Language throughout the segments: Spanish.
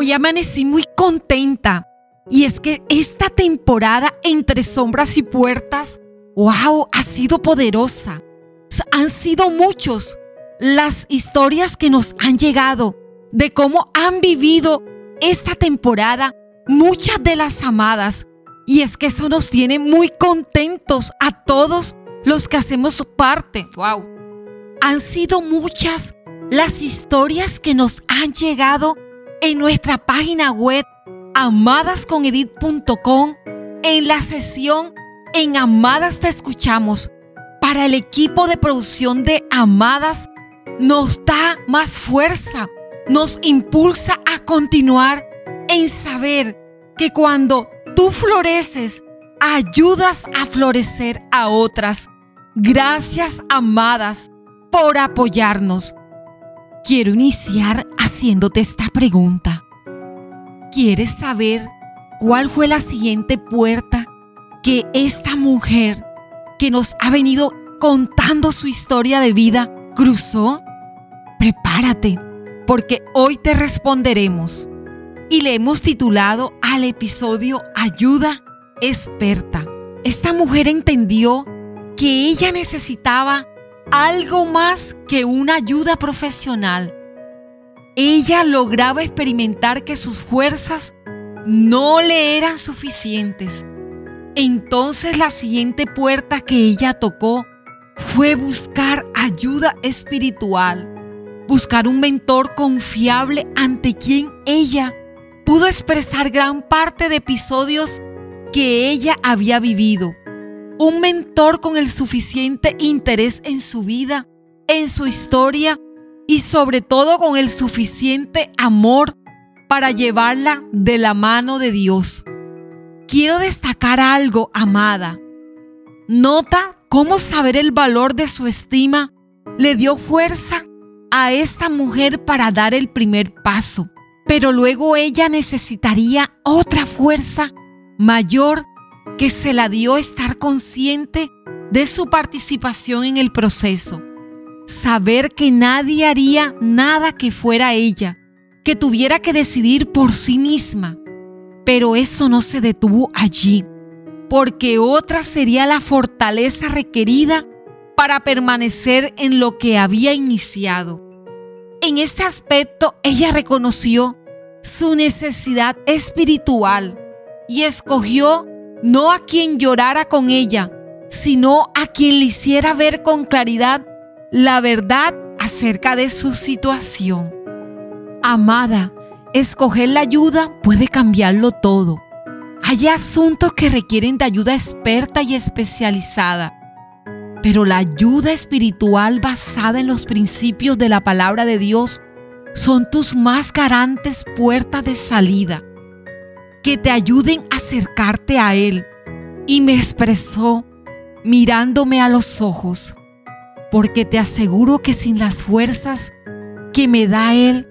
Hoy amanecí muy contenta. Y es que esta temporada entre sombras y puertas, wow, ha sido poderosa. Han sido muchos las historias que nos han llegado de cómo han vivido esta temporada muchas de las amadas. Y es que eso nos tiene muy contentos a todos los que hacemos parte. Wow. Han sido muchas las historias que nos han llegado en nuestra página web amadasconedit.com en la sesión en Amadas te escuchamos. Para el equipo de producción de Amadas nos da más fuerza, nos impulsa a continuar en saber que cuando tú floreces, ayudas a florecer a otras. Gracias, amadas, por apoyarnos. Quiero iniciar haciéndote esta pregunta. ¿Quieres saber cuál fue la siguiente puerta que esta mujer que nos ha venido contando su historia de vida cruzó? Prepárate, porque hoy te responderemos. Y le hemos titulado al episodio Ayuda experta. Esta mujer entendió que ella necesitaba algo más que una ayuda profesional. Ella lograba experimentar que sus fuerzas no le eran suficientes. Entonces la siguiente puerta que ella tocó fue buscar ayuda espiritual, buscar un mentor confiable ante quien ella pudo expresar gran parte de episodios que ella había vivido un mentor con el suficiente interés en su vida, en su historia y sobre todo con el suficiente amor para llevarla de la mano de Dios. Quiero destacar algo, amada. Nota cómo saber el valor de su estima le dio fuerza a esta mujer para dar el primer paso, pero luego ella necesitaría otra fuerza mayor que se la dio estar consciente de su participación en el proceso. Saber que nadie haría nada que fuera ella, que tuviera que decidir por sí misma. Pero eso no se detuvo allí, porque otra sería la fortaleza requerida para permanecer en lo que había iniciado. En este aspecto ella reconoció su necesidad espiritual y escogió no a quien llorara con ella, sino a quien le hiciera ver con claridad la verdad acerca de su situación. Amada, escoger la ayuda puede cambiarlo todo. Hay asuntos que requieren de ayuda experta y especializada, pero la ayuda espiritual basada en los principios de la palabra de Dios son tus más garantes puertas de salida que te ayuden a acercarte a Él. Y me expresó mirándome a los ojos, porque te aseguro que sin las fuerzas que me da Él,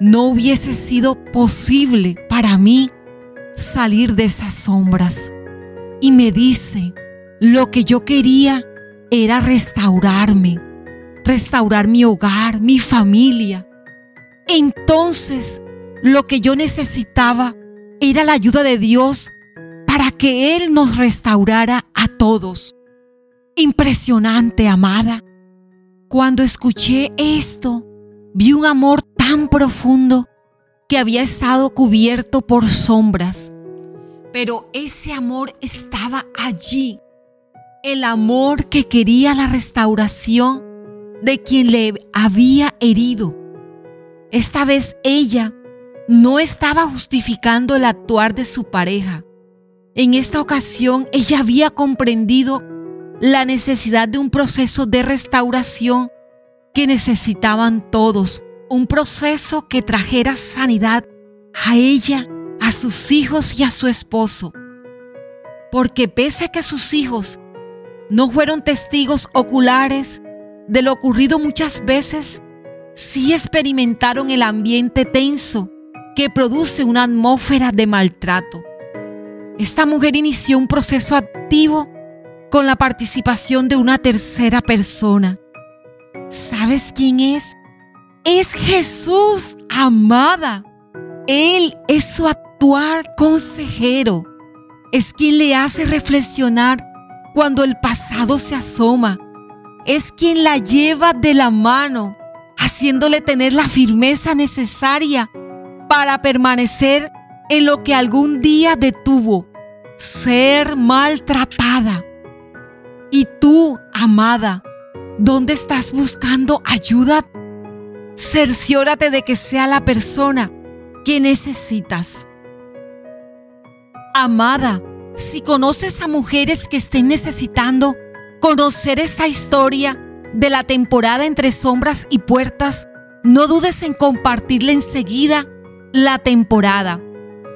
no hubiese sido posible para mí salir de esas sombras. Y me dice, lo que yo quería era restaurarme, restaurar mi hogar, mi familia. Entonces, lo que yo necesitaba era la ayuda de Dios para que Él nos restaurara a todos. Impresionante, amada. Cuando escuché esto, vi un amor tan profundo que había estado cubierto por sombras. Pero ese amor estaba allí. El amor que quería la restauración de quien le había herido. Esta vez ella no estaba justificando el actuar de su pareja. En esta ocasión ella había comprendido la necesidad de un proceso de restauración que necesitaban todos, un proceso que trajera sanidad a ella, a sus hijos y a su esposo. Porque pese a que sus hijos no fueron testigos oculares de lo ocurrido muchas veces, sí experimentaron el ambiente tenso que produce una atmósfera de maltrato. Esta mujer inició un proceso activo con la participación de una tercera persona. ¿Sabes quién es? Es Jesús, amada. Él es su actual consejero. Es quien le hace reflexionar cuando el pasado se asoma. Es quien la lleva de la mano, haciéndole tener la firmeza necesaria para permanecer en lo que algún día detuvo, ser maltratada. Y tú, amada, ¿dónde estás buscando ayuda? Cerciórate de que sea la persona que necesitas. Amada, si conoces a mujeres que estén necesitando conocer esta historia de la temporada entre sombras y puertas, no dudes en compartirla enseguida la temporada.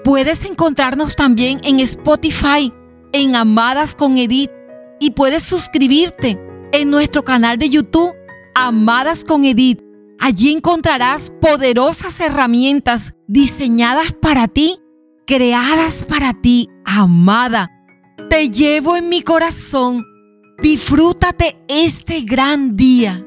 Puedes encontrarnos también en Spotify, en Amadas con Edith, y puedes suscribirte en nuestro canal de YouTube, Amadas con Edith. Allí encontrarás poderosas herramientas diseñadas para ti, creadas para ti, amada. Te llevo en mi corazón. Disfrútate este gran día.